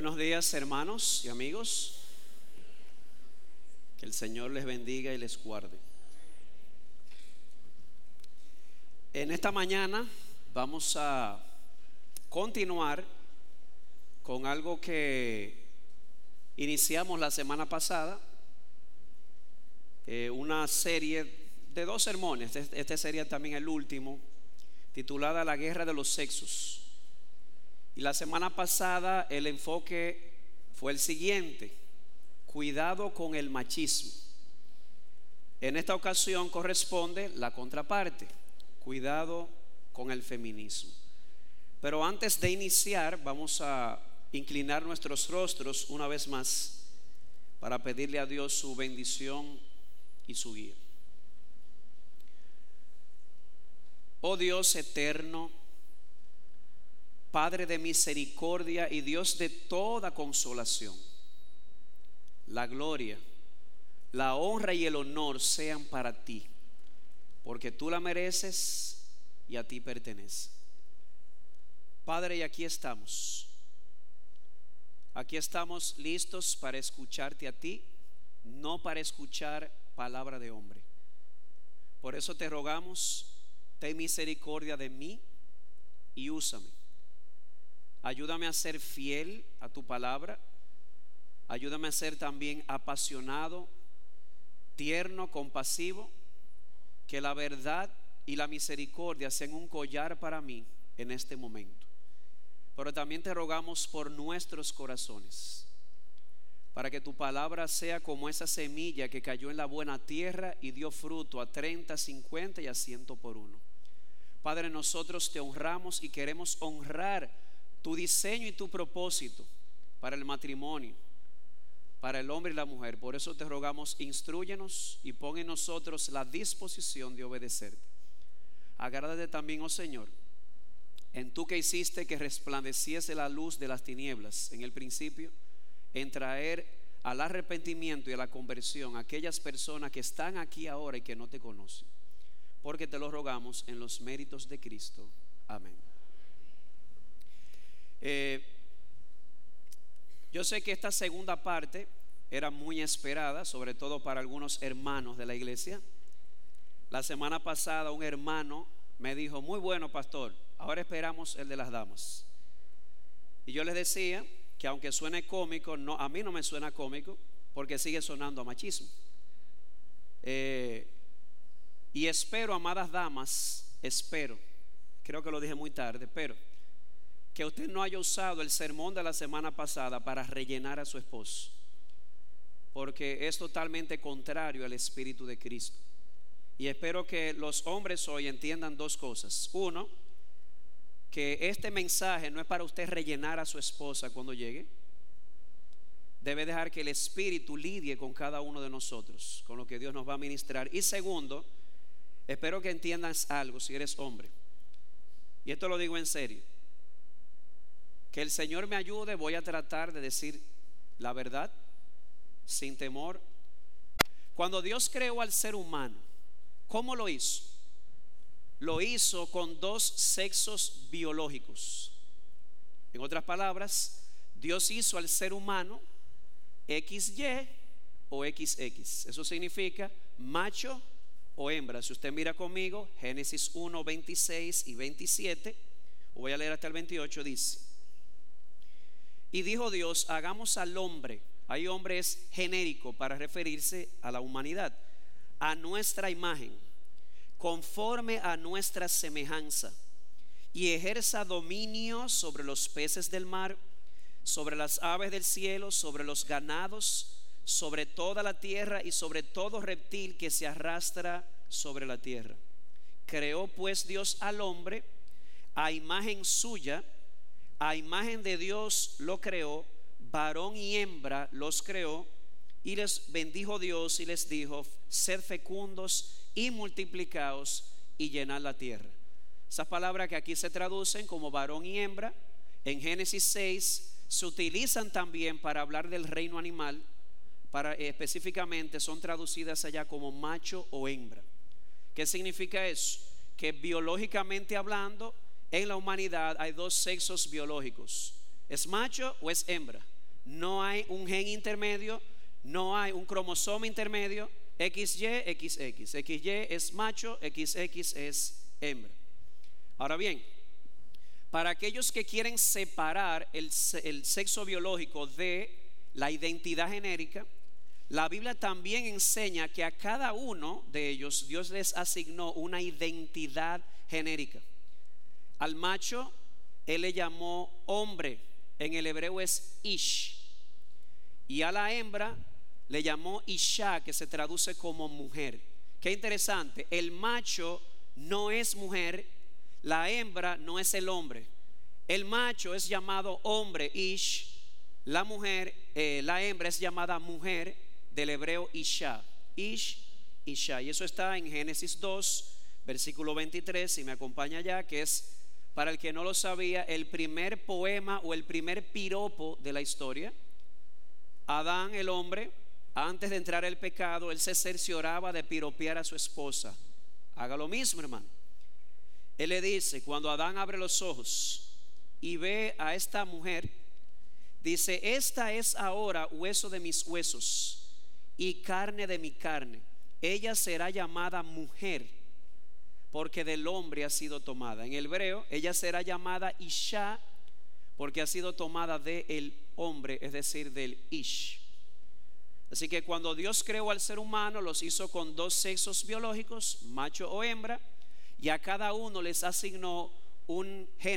Buenos días hermanos y amigos. Que el Señor les bendiga y les guarde. En esta mañana vamos a continuar con algo que iniciamos la semana pasada, eh, una serie de dos sermones, este, este sería también el último, titulada La guerra de los sexos. Y la semana pasada el enfoque fue el siguiente, cuidado con el machismo. En esta ocasión corresponde la contraparte, cuidado con el feminismo. Pero antes de iniciar vamos a inclinar nuestros rostros una vez más para pedirle a Dios su bendición y su guía. Oh Dios eterno, Padre de misericordia y Dios de toda consolación. La gloria, la honra y el honor sean para ti, porque tú la mereces y a ti pertenece. Padre, y aquí estamos. Aquí estamos listos para escucharte a ti, no para escuchar palabra de hombre. Por eso te rogamos, ten misericordia de mí y úsame Ayúdame a ser fiel a tu palabra. Ayúdame a ser también apasionado, tierno, compasivo. Que la verdad y la misericordia sean un collar para mí en este momento. Pero también te rogamos por nuestros corazones, para que tu palabra sea como esa semilla que cayó en la buena tierra y dio fruto a 30, 50 y a 100 por uno. Padre, nosotros te honramos y queremos honrar tu diseño y tu propósito para el matrimonio, para el hombre y la mujer. Por eso te rogamos, instruyenos y pon en nosotros la disposición de obedecerte. Agrádate también, oh Señor, en tú que hiciste que resplandeciese la luz de las tinieblas en el principio, en traer al arrepentimiento y a la conversión a aquellas personas que están aquí ahora y que no te conocen. Porque te lo rogamos en los méritos de Cristo. Amén. Eh, yo sé que esta segunda parte era muy esperada, sobre todo para algunos hermanos de la iglesia. La semana pasada un hermano me dijo, muy bueno pastor, ahora esperamos el de las damas. Y yo les decía que aunque suene cómico, no, a mí no me suena cómico porque sigue sonando a machismo. Eh, y espero, amadas damas, espero, creo que lo dije muy tarde, pero que usted no haya usado el sermón de la semana pasada para rellenar a su esposo, porque es totalmente contrario al Espíritu de Cristo. Y espero que los hombres hoy entiendan dos cosas. Uno, que este mensaje no es para usted rellenar a su esposa cuando llegue. Debe dejar que el Espíritu lidie con cada uno de nosotros, con lo que Dios nos va a ministrar. Y segundo, espero que entiendas algo si eres hombre. Y esto lo digo en serio. Que el Señor me ayude, voy a tratar de decir la verdad sin temor. Cuando Dios creó al ser humano, ¿cómo lo hizo? Lo hizo con dos sexos biológicos. En otras palabras, Dios hizo al ser humano XY o XX. Eso significa macho o hembra. Si usted mira conmigo, Génesis 1, 26 y 27, voy a leer hasta el 28, dice, y dijo Dios, hagamos al hombre, hay hombre es genérico para referirse a la humanidad, a nuestra imagen, conforme a nuestra semejanza, y ejerza dominio sobre los peces del mar, sobre las aves del cielo, sobre los ganados, sobre toda la tierra y sobre todo reptil que se arrastra sobre la tierra. Creó pues Dios al hombre a imagen suya, a imagen de Dios lo creó, varón y hembra los creó, y les bendijo Dios y les dijo, sed fecundos y multiplicaos y llenad la tierra. Esas palabras que aquí se traducen como varón y hembra, en Génesis 6 se utilizan también para hablar del reino animal, para específicamente son traducidas allá como macho o hembra. ¿Qué significa eso? Que biológicamente hablando, en la humanidad hay dos sexos biológicos, ¿Es macho o es hembra? No hay un gen intermedio, no hay un cromosoma intermedio. XY, XX. XY es macho, XX es hembra. Ahora bien, para aquellos que quieren separar el, el sexo biológico de la identidad genérica, la Biblia también enseña que a cada uno de ellos Dios les asignó una identidad genérica. Al macho él le llamó hombre, en el hebreo es ish. Y a la hembra le llamó isha, que se traduce como mujer. Qué interesante, el macho no es mujer, la hembra no es el hombre. El macho es llamado hombre, ish. La mujer, eh, la hembra es llamada mujer del hebreo isha. Ish, isha. Y eso está en Génesis 2, versículo 23, si me acompaña ya, que es, para el que no lo sabía, el primer poema o el primer piropo de la historia. Adán, el hombre, antes de entrar el pecado, él se cercioraba de piropear a su esposa. Haga lo mismo, hermano. Él le dice, cuando Adán abre los ojos y ve a esta mujer, dice, esta es ahora hueso de mis huesos y carne de mi carne. Ella será llamada mujer porque del hombre ha sido tomada. En hebreo, ella será llamada Isha porque ha sido tomada del hombre, es decir, del Ish. Así que cuando Dios creó al ser humano, los hizo con dos sexos biológicos, macho o hembra, y a cada uno les asignó un género